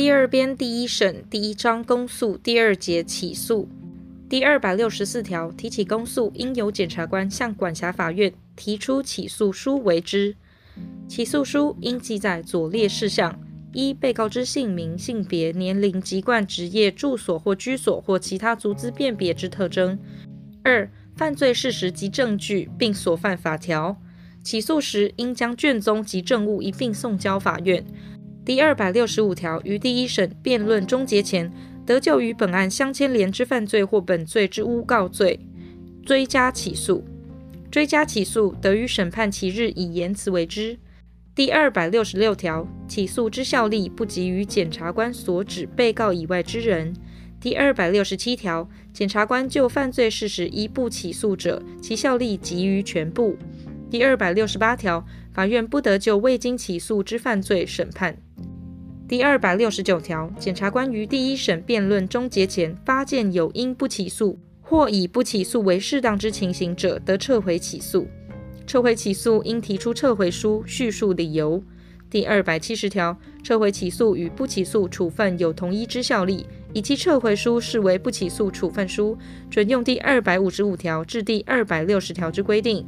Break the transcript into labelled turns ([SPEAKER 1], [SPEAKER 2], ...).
[SPEAKER 1] 第二编第一审第一章公诉第二节起诉第二百六十四条，提起公诉，应由检察官向管辖法院提出起诉书为之。起诉书应记载左列事项：一、被告之姓名、性别、年龄、籍贯、职业、住所或居所或其他足资辨别之特征；二、犯罪事实及证据，并所犯法条。起诉时应将卷宗及证物一并送交法院。第二百六十五条，于第一审辩论终结前，得就与本案相牵连之犯罪或本罪之诬告罪，追加起诉。追加起诉得于审判其日以言辞为之。第二百六十六条，起诉之效力不及于检察官所指被告以外之人。第二百六十七条，检察官就犯罪事实一不起诉者，其效力及于全部。第二百六十八条，法院不得就未经起诉之犯罪审判。第二百六十九条，检察官于第一审辩论终结前发现有因不起诉或以不起诉为适当之情形者，得撤回起诉。撤回起诉应提出撤回书，叙述理由。第二百七十条，撤回起诉与不起诉处分有同一之效力，以其撤回书视为不起诉处分书，准用第二百五十五条至第二百六十条之规定。